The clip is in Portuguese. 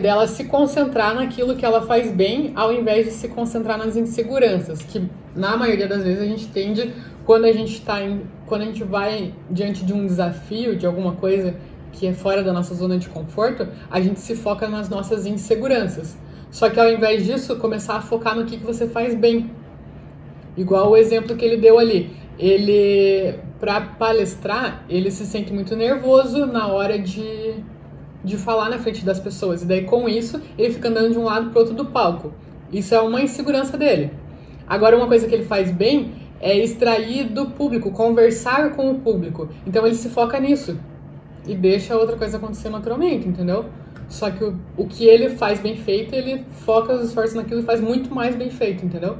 dela se concentrar naquilo que ela faz bem, ao invés de se concentrar nas inseguranças, que na maioria das vezes a gente tende quando a gente está quando a gente vai diante de um desafio, de alguma coisa que é fora da nossa zona de conforto, a gente se foca nas nossas inseguranças. Só que ao invés disso, começar a focar no que, que você faz bem. Igual o exemplo que ele deu ali. Ele, para palestrar, ele se sente muito nervoso na hora de de falar na frente das pessoas. E daí, com isso, ele fica andando de um lado para outro do palco. Isso é uma insegurança dele. Agora, uma coisa que ele faz bem é extrair do público, conversar com o público. Então, ele se foca nisso e deixa a outra coisa acontecer naturalmente, entendeu? Só que o, o que ele faz bem feito, ele foca os esforços naquilo e faz muito mais bem feito, entendeu?